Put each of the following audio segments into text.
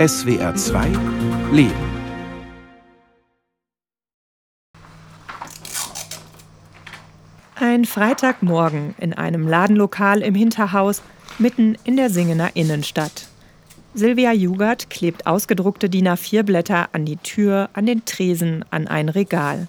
SWR 2 Leben. Ein Freitagmorgen in einem Ladenlokal im Hinterhaus mitten in der Singener Innenstadt. Silvia Jugert klebt ausgedruckte DIN A4-Blätter an die Tür, an den Tresen, an ein Regal.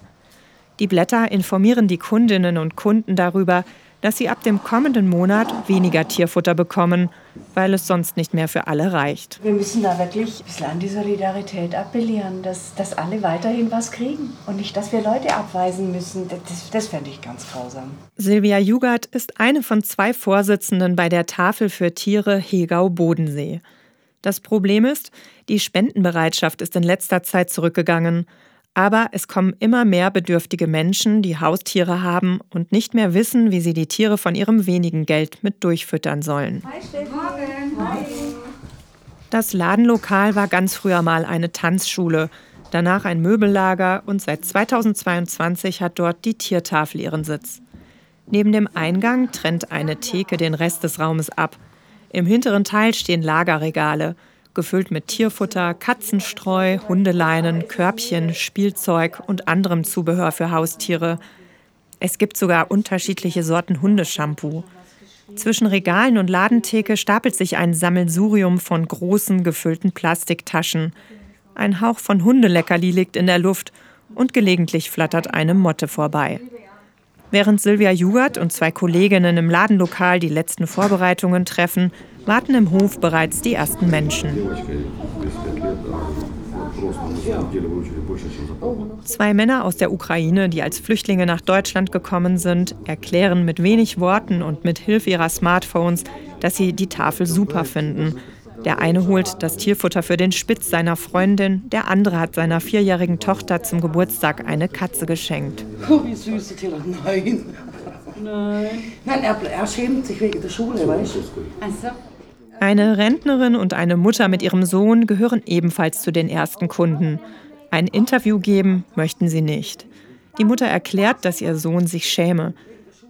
Die Blätter informieren die Kundinnen und Kunden darüber, dass sie ab dem kommenden Monat weniger Tierfutter bekommen, weil es sonst nicht mehr für alle reicht. Wir müssen da wirklich ein bisschen an die Solidarität appellieren, dass, dass alle weiterhin was kriegen und nicht, dass wir Leute abweisen müssen. Das, das fände ich ganz grausam. Silvia Jugert ist eine von zwei Vorsitzenden bei der Tafel für Tiere Hegau-Bodensee. Das Problem ist, die Spendenbereitschaft ist in letzter Zeit zurückgegangen. Aber es kommen immer mehr bedürftige Menschen, die Haustiere haben und nicht mehr wissen, wie sie die Tiere von ihrem wenigen Geld mit durchfüttern sollen. Das Ladenlokal war ganz früher mal eine Tanzschule, danach ein Möbellager und seit 2022 hat dort die Tiertafel ihren Sitz. Neben dem Eingang trennt eine Theke den Rest des Raumes ab. Im hinteren Teil stehen Lagerregale – gefüllt mit Tierfutter, Katzenstreu, Hundeleinen, Körbchen, Spielzeug und anderem Zubehör für Haustiere. Es gibt sogar unterschiedliche Sorten Hundeshampoo. Zwischen Regalen und Ladentheke stapelt sich ein Sammelsurium von großen, gefüllten Plastiktaschen. Ein Hauch von Hundeleckerli liegt in der Luft und gelegentlich flattert eine Motte vorbei. Während Silvia Jugert und zwei Kolleginnen im Ladenlokal die letzten Vorbereitungen treffen, warten im Hof bereits die ersten Menschen. Zwei Männer aus der Ukraine, die als Flüchtlinge nach Deutschland gekommen sind, erklären mit wenig Worten und mit Hilfe ihrer Smartphones, dass sie die Tafel super finden. Der eine holt das Tierfutter für den Spitz seiner Freundin, der andere hat seiner vierjährigen Tochter zum Geburtstag eine Katze geschenkt. Oh, wie süß, Nein. Nein. Nein, er, er schämt sich wegen der Schule, weißt du? Also. Eine Rentnerin und eine Mutter mit ihrem Sohn gehören ebenfalls zu den ersten Kunden. Ein Interview geben möchten sie nicht. Die Mutter erklärt, dass ihr Sohn sich schäme.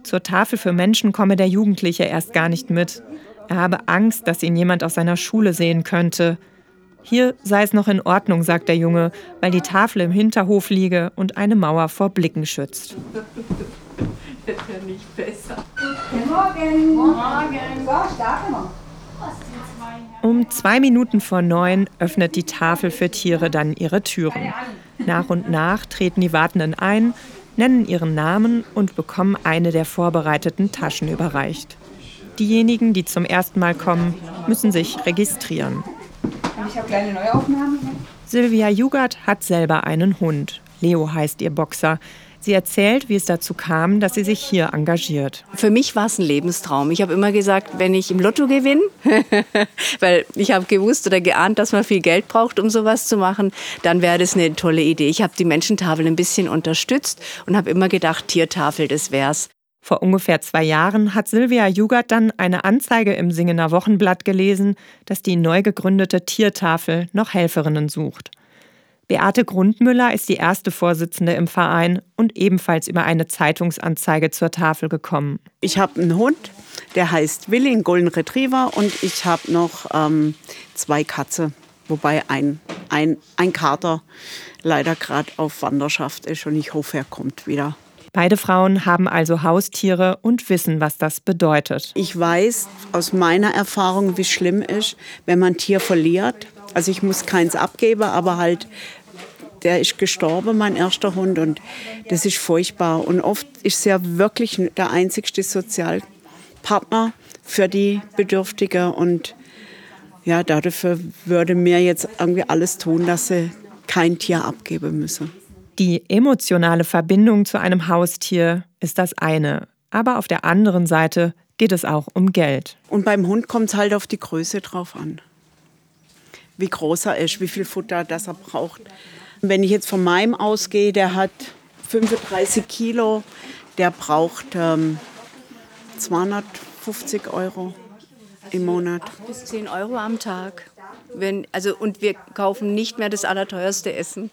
Zur Tafel für Menschen komme der Jugendliche erst gar nicht mit. Er habe Angst, dass ihn jemand aus seiner Schule sehen könnte. Hier sei es noch in Ordnung, sagt der Junge, weil die Tafel im Hinterhof liege und eine Mauer vor Blicken schützt. Hätte ja nicht besser. Guten Morgen. Morgen. So, starten wir. Um zwei Minuten vor neun öffnet die Tafel für Tiere dann ihre Türen. Nach und nach treten die Wartenden ein, nennen ihren Namen und bekommen eine der vorbereiteten Taschen überreicht. Diejenigen, die zum ersten Mal kommen, müssen sich registrieren. Ich habe kleine Neuaufnahmen. Silvia Jugert hat selber einen Hund. Leo heißt ihr Boxer. Sie erzählt, wie es dazu kam, dass sie sich hier engagiert. Für mich war es ein Lebenstraum. Ich habe immer gesagt, wenn ich im Lotto gewinne, weil ich habe gewusst oder geahnt, dass man viel Geld braucht, um sowas zu machen, dann wäre das eine tolle Idee. Ich habe die Menschentafel ein bisschen unterstützt und habe immer gedacht, Tiertafel, das wär's. Vor ungefähr zwei Jahren hat Silvia Jugert dann eine Anzeige im Singener Wochenblatt gelesen, dass die neu gegründete Tiertafel noch Helferinnen sucht. Beate Grundmüller ist die erste Vorsitzende im Verein und ebenfalls über eine Zeitungsanzeige zur Tafel gekommen. Ich habe einen Hund, der heißt Willi, ein Golden Retriever, und ich habe noch ähm, zwei Katze, wobei ein, ein, ein Kater leider gerade auf Wanderschaft ist und ich hoffe, er kommt wieder. Beide Frauen haben also Haustiere und wissen, was das bedeutet. Ich weiß aus meiner Erfahrung, wie schlimm ist, wenn man ein Tier verliert also ich muss keins abgeben, aber halt, der ist gestorben, mein erster Hund, und das ist furchtbar. Und oft ist ja wirklich der einzigste Sozialpartner für die Bedürftige. Und ja, dafür würde mir jetzt irgendwie alles tun, dass sie kein Tier abgeben müssen. Die emotionale Verbindung zu einem Haustier ist das eine. Aber auf der anderen Seite geht es auch um Geld. Und beim Hund kommt es halt auf die Größe drauf an wie groß er ist, wie viel Futter das er braucht. Wenn ich jetzt von meinem ausgehe, der hat 35 Kilo, der braucht ähm, 250 Euro im Monat. Bis 10 Euro am Tag. Wenn, also, und wir kaufen nicht mehr das allerteuerste Essen.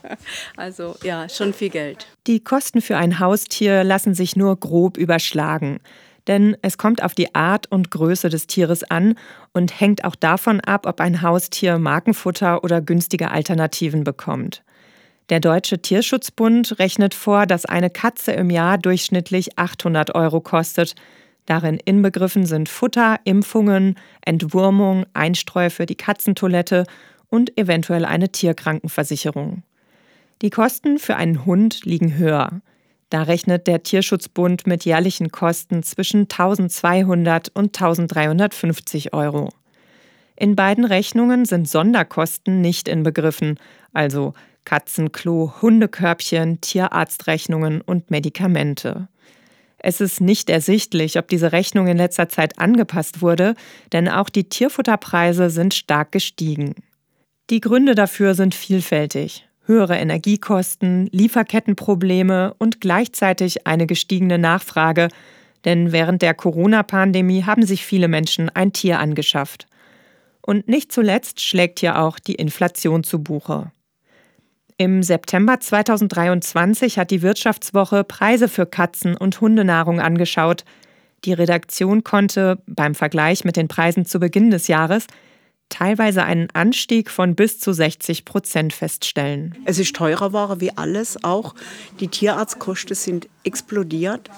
also ja, schon viel Geld. Die Kosten für ein Haustier lassen sich nur grob überschlagen. Denn es kommt auf die Art und Größe des Tieres an und hängt auch davon ab, ob ein Haustier Markenfutter oder günstige Alternativen bekommt. Der Deutsche Tierschutzbund rechnet vor, dass eine Katze im Jahr durchschnittlich 800 Euro kostet. Darin inbegriffen sind Futter, Impfungen, Entwurmung, Einstreu für die Katzentoilette und eventuell eine Tierkrankenversicherung. Die Kosten für einen Hund liegen höher. Da rechnet der Tierschutzbund mit jährlichen Kosten zwischen 1200 und 1350 Euro. In beiden Rechnungen sind Sonderkosten nicht inbegriffen, also Katzenklo, Hundekörbchen, Tierarztrechnungen und Medikamente. Es ist nicht ersichtlich, ob diese Rechnung in letzter Zeit angepasst wurde, denn auch die Tierfutterpreise sind stark gestiegen. Die Gründe dafür sind vielfältig höhere Energiekosten, Lieferkettenprobleme und gleichzeitig eine gestiegene Nachfrage, denn während der Corona-Pandemie haben sich viele Menschen ein Tier angeschafft. Und nicht zuletzt schlägt hier auch die Inflation zu Buche. Im September 2023 hat die Wirtschaftswoche Preise für Katzen- und Hundenahrung angeschaut. Die Redaktion konnte beim Vergleich mit den Preisen zu Beginn des Jahres teilweise einen Anstieg von bis zu 60 Prozent feststellen. Es ist teurer Ware wie alles, auch die Tierarztkosten sind explodiert.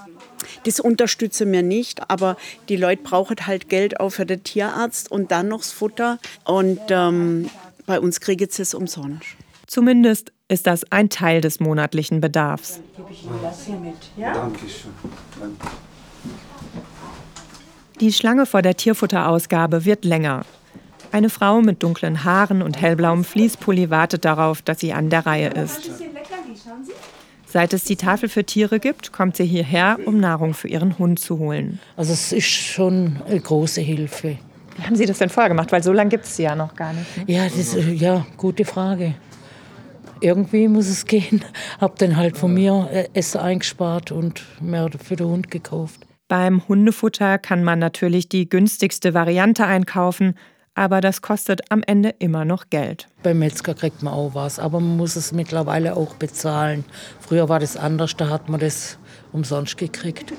Das unterstütze mir nicht, aber die Leute brauchen halt Geld auch für den Tierarzt und dann noch das Futter. Und ähm, bei uns kriegen sie es umsonst. Zumindest ist das ein Teil des monatlichen Bedarfs. Die Schlange vor der Tierfutterausgabe wird länger. Eine Frau mit dunklen Haaren und hellblauem Fließpulli wartet darauf, dass sie an der Reihe ist. Seit es die Tafel für Tiere gibt, kommt sie hierher, um Nahrung für ihren Hund zu holen. Also es ist schon eine große Hilfe. Wie haben Sie das denn vorher gemacht? Weil so lange gibt es sie ja noch gar nicht. Ne? Ja, das, ja, gute Frage. Irgendwie muss es gehen. Hab dann halt von mir äh, Essen eingespart und mehr für den Hund gekauft. Beim Hundefutter kann man natürlich die günstigste Variante einkaufen, aber das kostet am Ende immer noch Geld. Beim Metzger kriegt man auch was, aber man muss es mittlerweile auch bezahlen. Früher war das anders, da hat man das umsonst gekriegt.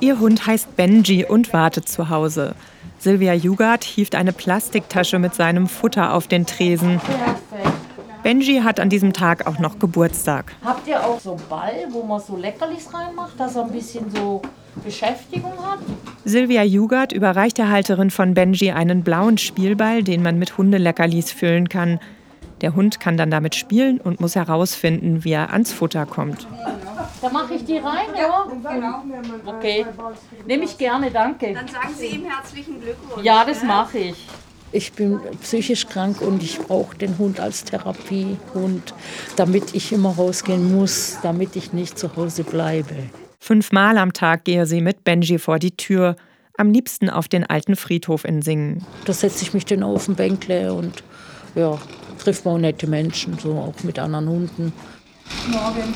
Ihr Hund heißt Benji und wartet zu Hause. Silvia Jugart hieft eine Plastiktasche mit seinem Futter auf den Tresen. Benji hat an diesem Tag auch noch Geburtstag. Habt ihr auch so einen Ball, wo man so Leckerlis reinmacht, dass er ein bisschen so Beschäftigung hat. Silvia Jugert überreicht der Halterin von Benji einen blauen Spielball, den man mit Hundeleckerlis füllen kann. Der Hund kann dann damit spielen und muss herausfinden, wie er ans Futter kommt. Da mache ich die rein, ja? Okay. Nehme ich gerne, danke. Dann sagen Sie ihm herzlichen Glückwunsch. Ja, das mache ich. Ich bin psychisch krank und ich brauche den Hund als Therapiehund, damit ich immer rausgehen muss, damit ich nicht zu Hause bleibe. Fünfmal am Tag gehe sie mit Benji vor die Tür, am liebsten auf den alten Friedhof in Singen. Da setze ich mich dann auf den Bänkle und ja, trifft man auch nette Menschen, so auch mit anderen Hunden. Morgen.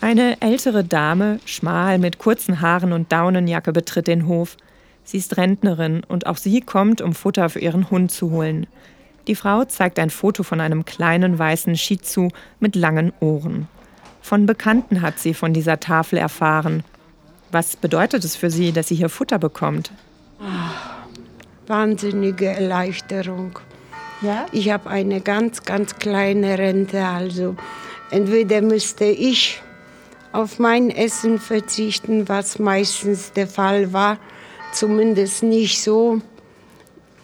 Eine ältere Dame, schmal mit kurzen Haaren und Daunenjacke, betritt den Hof. Sie ist Rentnerin und auch sie kommt, um Futter für ihren Hund zu holen. Die Frau zeigt ein Foto von einem kleinen weißen Shih Tzu mit langen Ohren. Von Bekannten hat sie von dieser Tafel erfahren. Was bedeutet es für sie, dass sie hier Futter bekommt? wahnsinnige Erleichterung. Ja? Ich habe eine ganz, ganz kleine Rente. Also entweder müsste ich auf mein Essen verzichten, was meistens der Fall war, zumindest nicht so.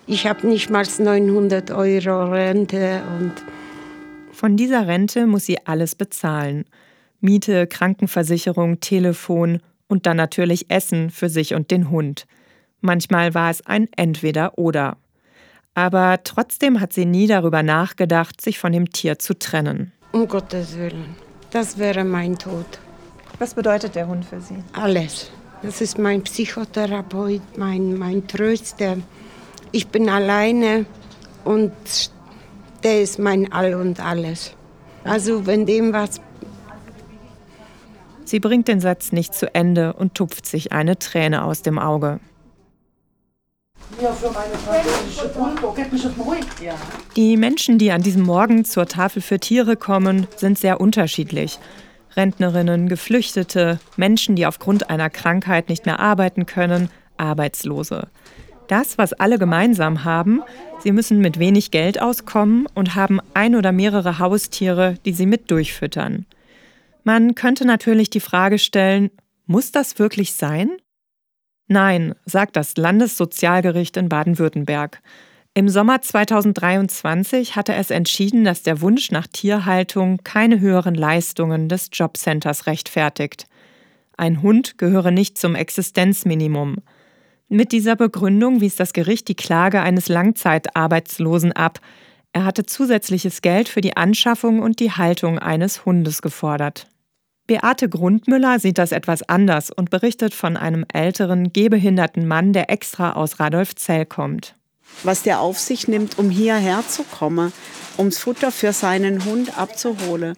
Ich habe nicht mal 900 Euro Rente und von dieser Rente muss sie alles bezahlen. Miete, Krankenversicherung, Telefon und dann natürlich Essen für sich und den Hund. Manchmal war es ein Entweder-Oder. Aber trotzdem hat sie nie darüber nachgedacht, sich von dem Tier zu trennen. Um Gottes Willen, das wäre mein Tod. Was bedeutet der Hund für Sie? Alles. Das ist mein Psychotherapeut, mein, mein Tröster. Ich bin alleine und der ist mein All und alles. Also wenn dem was Sie bringt den Satz nicht zu Ende und tupft sich eine Träne aus dem Auge. Die Menschen, die an diesem Morgen zur Tafel für Tiere kommen, sind sehr unterschiedlich. Rentnerinnen, Geflüchtete, Menschen, die aufgrund einer Krankheit nicht mehr arbeiten können, Arbeitslose. Das, was alle gemeinsam haben, sie müssen mit wenig Geld auskommen und haben ein oder mehrere Haustiere, die sie mit durchfüttern. Man könnte natürlich die Frage stellen, muss das wirklich sein? Nein, sagt das Landessozialgericht in Baden-Württemberg. Im Sommer 2023 hatte es entschieden, dass der Wunsch nach Tierhaltung keine höheren Leistungen des Jobcenters rechtfertigt. Ein Hund gehöre nicht zum Existenzminimum. Mit dieser Begründung wies das Gericht die Klage eines Langzeitarbeitslosen ab. Er hatte zusätzliches Geld für die Anschaffung und die Haltung eines Hundes gefordert. Beate Grundmüller sieht das etwas anders und berichtet von einem älteren, gehbehinderten Mann, der extra aus Radolfzell kommt was der auf sich nimmt, um hierher zu kommen, ums Futter für seinen Hund abzuholen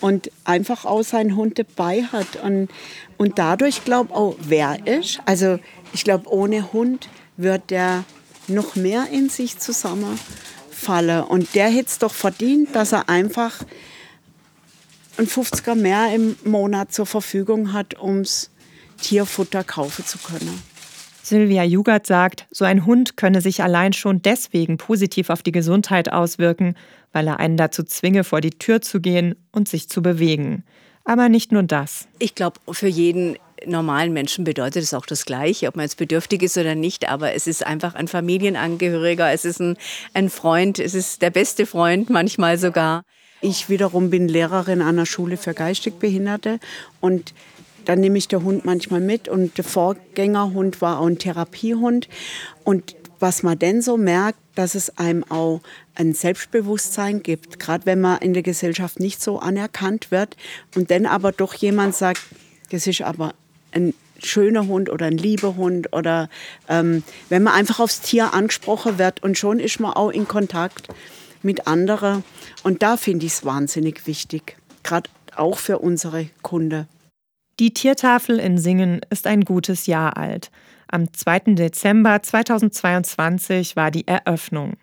und einfach auch seinen Hund dabei hat. Und, und dadurch glaube auch, wer ist. Also ich glaube, ohne Hund wird der noch mehr in sich zusammenfallen. Und der hätte es doch verdient, dass er einfach ein 50er mehr im Monat zur Verfügung hat, ums Tierfutter kaufen zu können. Sylvia Jugert sagt, so ein Hund könne sich allein schon deswegen positiv auf die Gesundheit auswirken, weil er einen dazu zwinge, vor die Tür zu gehen und sich zu bewegen. Aber nicht nur das. Ich glaube, für jeden normalen Menschen bedeutet es auch das Gleiche, ob man jetzt bedürftig ist oder nicht. Aber es ist einfach ein Familienangehöriger, es ist ein, ein Freund, es ist der beste Freund manchmal sogar. Ich wiederum bin Lehrerin an einer Schule für geistig Behinderte und dann nehme ich den Hund manchmal mit und der Vorgängerhund war auch ein Therapiehund. Und was man denn so merkt, dass es einem auch ein Selbstbewusstsein gibt, gerade wenn man in der Gesellschaft nicht so anerkannt wird und dann aber doch jemand sagt, das ist aber ein schöner Hund oder ein lieber Hund oder ähm, wenn man einfach aufs Tier angesprochen wird und schon ist man auch in Kontakt mit anderen und da finde ich es wahnsinnig wichtig, gerade auch für unsere Kunden. Die Tiertafel in Singen ist ein gutes Jahr alt. Am 2. Dezember 2022 war die Eröffnung.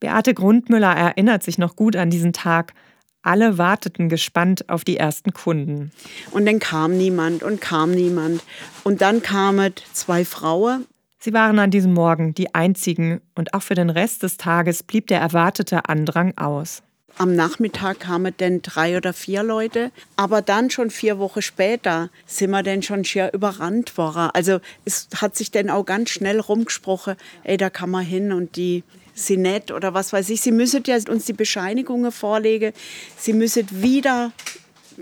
Beate Grundmüller erinnert sich noch gut an diesen Tag. Alle warteten gespannt auf die ersten Kunden. Und dann kam niemand und kam niemand. Und dann kamen zwei Frauen. Sie waren an diesem Morgen die einzigen und auch für den Rest des Tages blieb der erwartete Andrang aus. Am Nachmittag kamen dann drei oder vier Leute, aber dann schon vier Wochen später sind wir dann schon schier überrannt worden. Also es hat sich dann auch ganz schnell rumgesprochen, ey, da kann man hin und die sind nett oder was weiß ich. Sie müssen ja uns die Bescheinigungen vorlegen. Sie müssen wieder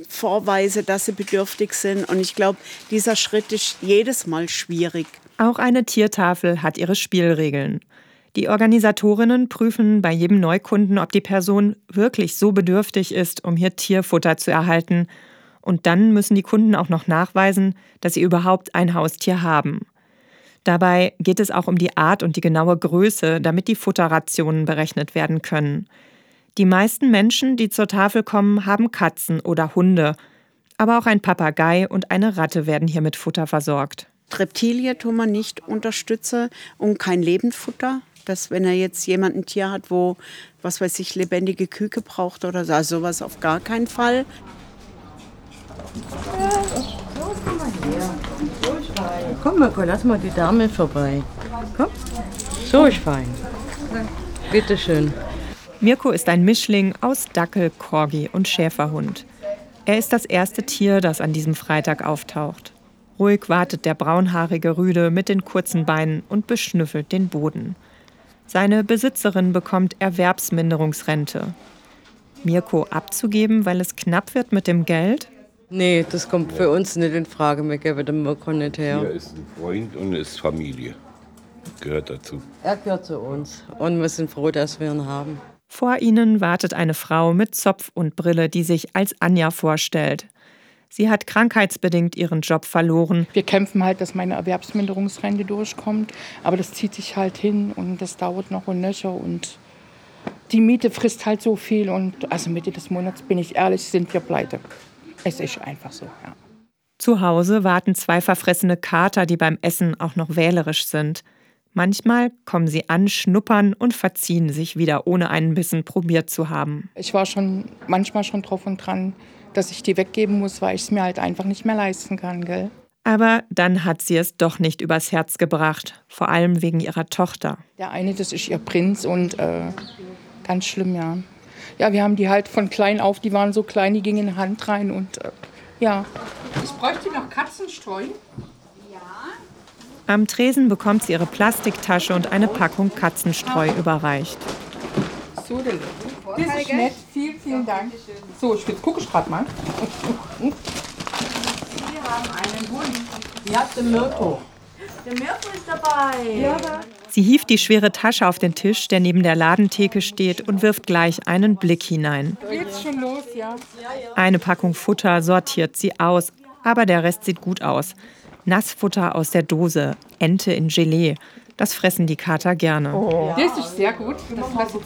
vorweisen, dass sie bedürftig sind. Und ich glaube, dieser Schritt ist jedes Mal schwierig. Auch eine Tiertafel hat ihre Spielregeln. Die Organisatorinnen prüfen bei jedem Neukunden, ob die Person wirklich so bedürftig ist, um hier Tierfutter zu erhalten. Und dann müssen die Kunden auch noch nachweisen, dass sie überhaupt ein Haustier haben. Dabei geht es auch um die Art und die genaue Größe, damit die Futterrationen berechnet werden können. Die meisten Menschen, die zur Tafel kommen, haben Katzen oder Hunde. Aber auch ein Papagei und eine Ratte werden hier mit Futter versorgt. Reptilien tun wir nicht unterstützen und kein Lebendfutter dass wenn er jetzt jemand ein Tier hat, wo, was weiß ich, lebendige Küke braucht oder so, also sowas auf gar keinen Fall. Komm mal, lass mal die Dame vorbei. Komm. So ist fein. Bitte schön. Mirko ist ein Mischling aus Dackel, Korgi und Schäferhund. Er ist das erste Tier, das an diesem Freitag auftaucht. Ruhig wartet der braunhaarige Rüde mit den kurzen Beinen und beschnüffelt den Boden. Seine Besitzerin bekommt Erwerbsminderungsrente. Mirko abzugeben, weil es knapp wird mit dem Geld? Nee, das kommt für uns nicht in Frage. Wir geben den Mirko nicht her. Er ist ein Freund und ist Familie. Gehört dazu. Er gehört zu uns und wir sind froh, dass wir ihn haben. Vor ihnen wartet eine Frau mit Zopf und Brille, die sich als Anja vorstellt. Sie hat krankheitsbedingt ihren Job verloren. Wir kämpfen halt, dass meine Erwerbsminderungsrente durchkommt. Aber das zieht sich halt hin und das dauert noch und nöcher. Und die Miete frisst halt so viel. Und also Mitte des Monats, bin ich ehrlich, sind wir pleite. Es ist einfach so, ja. Zu Hause warten zwei verfressene Kater, die beim Essen auch noch wählerisch sind. Manchmal kommen sie an, schnuppern und verziehen sich wieder, ohne einen Bissen probiert zu haben. Ich war schon manchmal schon drauf und dran, dass ich die weggeben muss, weil ich es mir halt einfach nicht mehr leisten kann, gell? Aber dann hat sie es doch nicht übers Herz gebracht, vor allem wegen ihrer Tochter. Der eine, das ist ihr Prinz und äh, ganz schlimm, ja. Ja, wir haben die halt von klein auf, die waren so klein, die gingen in die Hand rein und äh, ja. Ich bräuchte noch Katzenstreu. Am Tresen bekommt sie ihre Plastiktasche und eine Packung Katzenstreu überreicht. So, der Das ist nett. Vielen, vielen Dank. So, ich gucke ich gerade mal. Wir haben einen Hund. Ja, der Mirko. Der Mirko ist dabei. Ja, Sie hieft die schwere Tasche auf den Tisch, der neben der Ladentheke steht, und wirft gleich einen Blick hinein. Geht's schon los, ja? Eine Packung Futter sortiert sie aus, aber der Rest sieht gut aus. Nassfutter aus der Dose, Ente in Gelee. Das fressen die Kater gerne. Oh. Das ist sehr gut.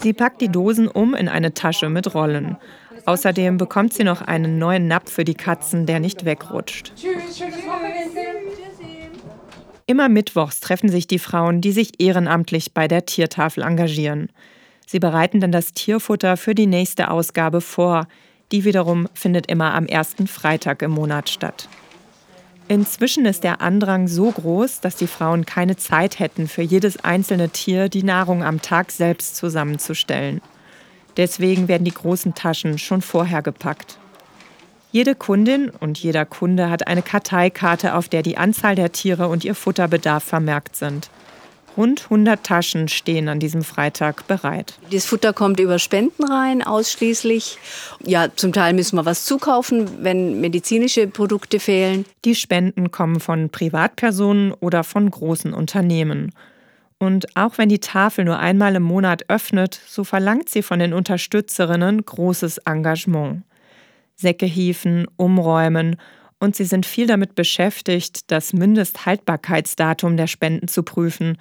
Sie packt die Dosen um in eine Tasche mit Rollen. Außerdem bekommt sie noch einen neuen Napf für die Katzen, der nicht wegrutscht. Tschüss. Immer mittwochs treffen sich die Frauen, die sich ehrenamtlich bei der Tiertafel engagieren. Sie bereiten dann das Tierfutter für die nächste Ausgabe vor. Die wiederum findet immer am ersten Freitag im Monat statt. Inzwischen ist der Andrang so groß, dass die Frauen keine Zeit hätten, für jedes einzelne Tier die Nahrung am Tag selbst zusammenzustellen. Deswegen werden die großen Taschen schon vorher gepackt. Jede Kundin und jeder Kunde hat eine Karteikarte, auf der die Anzahl der Tiere und ihr Futterbedarf vermerkt sind. Rund 100 Taschen stehen an diesem Freitag bereit. Das Futter kommt über Spenden rein, ausschließlich. Ja, zum Teil müssen wir was zukaufen, wenn medizinische Produkte fehlen. Die Spenden kommen von Privatpersonen oder von großen Unternehmen. Und auch wenn die Tafel nur einmal im Monat öffnet, so verlangt sie von den Unterstützerinnen großes Engagement. Säcke hieven, umräumen und sie sind viel damit beschäftigt, das Mindesthaltbarkeitsdatum der Spenden zu prüfen,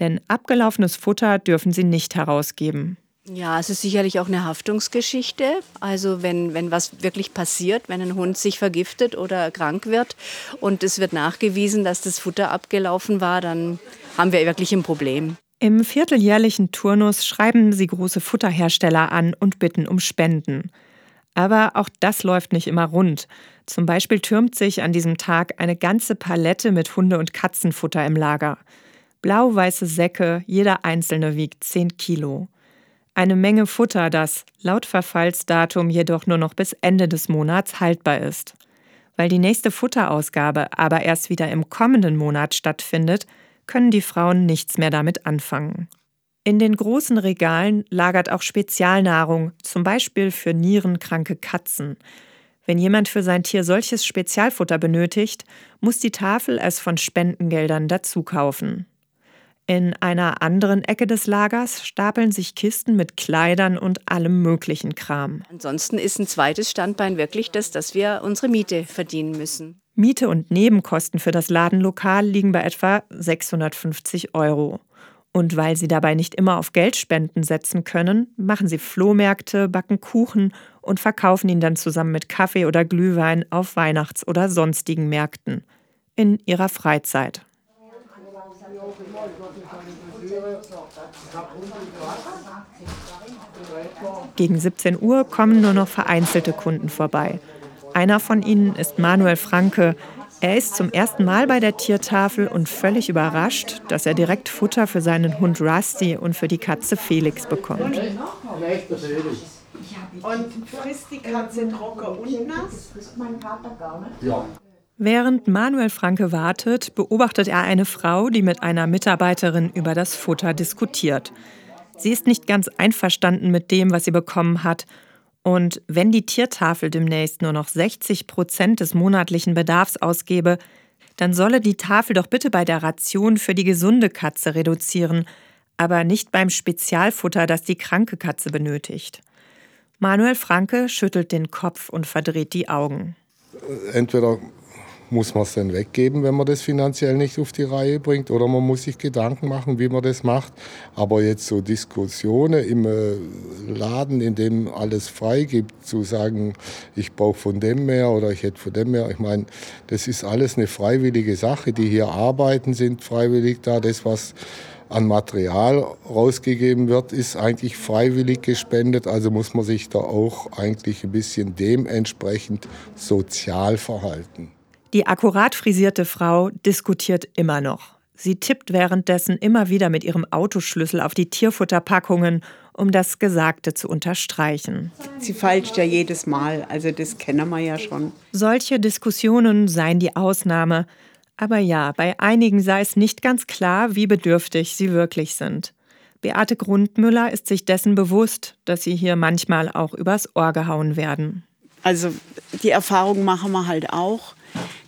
denn abgelaufenes Futter dürfen sie nicht herausgeben. Ja, es ist sicherlich auch eine Haftungsgeschichte. Also wenn, wenn was wirklich passiert, wenn ein Hund sich vergiftet oder krank wird und es wird nachgewiesen, dass das Futter abgelaufen war, dann haben wir wirklich ein Problem. Im vierteljährlichen Turnus schreiben sie große Futterhersteller an und bitten um Spenden. Aber auch das läuft nicht immer rund. Zum Beispiel türmt sich an diesem Tag eine ganze Palette mit Hunde- und Katzenfutter im Lager. Blau-weiße Säcke, jeder einzelne wiegt 10 Kilo. Eine Menge Futter, das laut Verfallsdatum jedoch nur noch bis Ende des Monats haltbar ist. Weil die nächste Futterausgabe aber erst wieder im kommenden Monat stattfindet, können die Frauen nichts mehr damit anfangen. In den großen Regalen lagert auch Spezialnahrung, zum Beispiel für nierenkranke Katzen. Wenn jemand für sein Tier solches Spezialfutter benötigt, muss die Tafel es von Spendengeldern dazu kaufen. In einer anderen Ecke des Lagers stapeln sich Kisten mit Kleidern und allem möglichen Kram. Ansonsten ist ein zweites Standbein wirklich das, dass wir unsere Miete verdienen müssen. Miete und Nebenkosten für das Ladenlokal liegen bei etwa 650 Euro. Und weil sie dabei nicht immer auf Geldspenden setzen können, machen sie Flohmärkte, backen Kuchen und verkaufen ihn dann zusammen mit Kaffee oder Glühwein auf Weihnachts- oder sonstigen Märkten in ihrer Freizeit. Gegen 17 Uhr kommen nur noch vereinzelte Kunden vorbei. Einer von ihnen ist Manuel Franke, er ist zum ersten Mal bei der Tiertafel und völlig überrascht, dass er direkt Futter für seinen Hund Rusty und für die Katze Felix bekommt. Und frisst die Katze trocken und nass? Ja. Während Manuel Franke wartet, beobachtet er eine Frau, die mit einer Mitarbeiterin über das Futter diskutiert. Sie ist nicht ganz einverstanden mit dem, was sie bekommen hat und wenn die Tiertafel demnächst nur noch 60 Prozent des monatlichen Bedarfs ausgebe, dann solle die Tafel doch bitte bei der Ration für die gesunde Katze reduzieren, aber nicht beim Spezialfutter, das die kranke Katze benötigt. Manuel Franke schüttelt den Kopf und verdreht die Augen. Entweder muss man es dann weggeben, wenn man das finanziell nicht auf die Reihe bringt. Oder man muss sich Gedanken machen, wie man das macht. Aber jetzt so Diskussionen im äh, Laden, in dem alles frei gibt, zu sagen, ich brauche von dem mehr oder ich hätte von dem mehr. Ich meine, das ist alles eine freiwillige Sache. Die hier arbeiten, sind freiwillig da. Das, was an Material rausgegeben wird, ist eigentlich freiwillig gespendet. Also muss man sich da auch eigentlich ein bisschen dementsprechend sozial verhalten. Die akkurat frisierte Frau diskutiert immer noch. Sie tippt währenddessen immer wieder mit ihrem Autoschlüssel auf die Tierfutterpackungen, um das Gesagte zu unterstreichen. Sie falscht ja jedes Mal, also das kennen wir ja schon. Solche Diskussionen seien die Ausnahme. Aber ja, bei einigen sei es nicht ganz klar, wie bedürftig sie wirklich sind. Beate Grundmüller ist sich dessen bewusst, dass sie hier manchmal auch übers Ohr gehauen werden. Also die Erfahrung machen wir halt auch,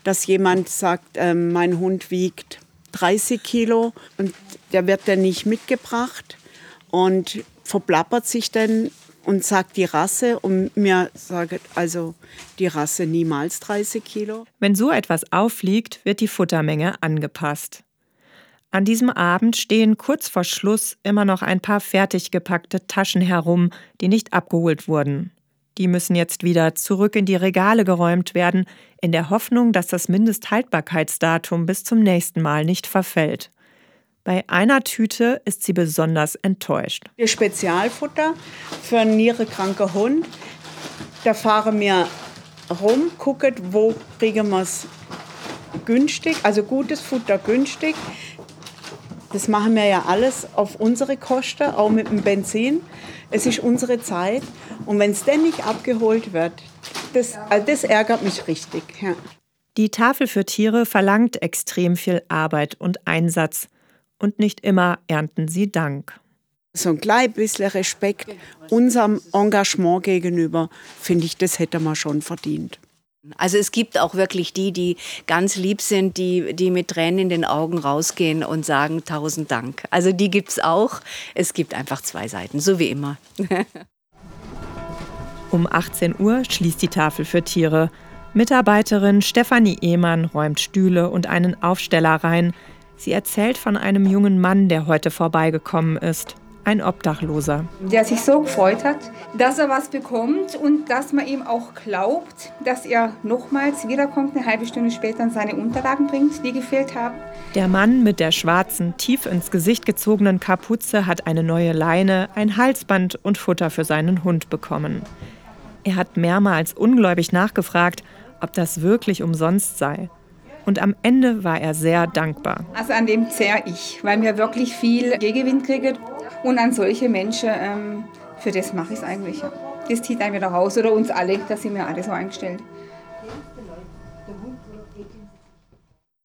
dass jemand sagt, äh, mein Hund wiegt 30 Kilo und der wird dann nicht mitgebracht und verplappert sich dann und sagt die Rasse und mir sagt also die Rasse niemals 30 Kilo. Wenn so etwas auffliegt, wird die Futtermenge angepasst. An diesem Abend stehen kurz vor Schluss immer noch ein paar fertig gepackte Taschen herum, die nicht abgeholt wurden. Die müssen jetzt wieder zurück in die Regale geräumt werden, in der Hoffnung, dass das Mindesthaltbarkeitsdatum bis zum nächsten Mal nicht verfällt. Bei einer Tüte ist sie besonders enttäuscht. Ihr Spezialfutter für einen nierekranken Hund. Da fahren wir rum, gucken, wo kriegen wir es günstig, also gutes Futter günstig. Das machen wir ja alles auf unsere Kosten, auch mit dem Benzin. Es ist unsere Zeit. Und wenn es denn nicht abgeholt wird, das, also das ärgert mich richtig. Ja. Die Tafel für Tiere verlangt extrem viel Arbeit und Einsatz. Und nicht immer ernten sie Dank. So ein klein bisschen Respekt unserem Engagement gegenüber, finde ich, das hätte man schon verdient. Also es gibt auch wirklich die, die ganz lieb sind, die, die mit Tränen in den Augen rausgehen und sagen tausend Dank. Also die gibt es auch. Es gibt einfach zwei Seiten, so wie immer. um 18 Uhr schließt die Tafel für Tiere. Mitarbeiterin Stefanie Ehmann räumt Stühle und einen Aufsteller rein. Sie erzählt von einem jungen Mann, der heute vorbeigekommen ist ein Obdachloser. Der sich so gefreut hat, dass er was bekommt und dass man ihm auch glaubt, dass er nochmals wiederkommt, eine halbe Stunde später und seine Unterlagen bringt, die gefehlt haben. Der Mann mit der schwarzen, tief ins Gesicht gezogenen Kapuze hat eine neue Leine, ein Halsband und Futter für seinen Hund bekommen. Er hat mehrmals ungläubig nachgefragt, ob das wirklich umsonst sei. Und am Ende war er sehr dankbar. Also an dem zehr ich, weil wir wirklich viel Gegenwind kriegen. Und an solche Menschen, ähm, für das mache ich es eigentlich. Das zieht einen wieder raus oder uns alle, da sind wir alle so eingestellt.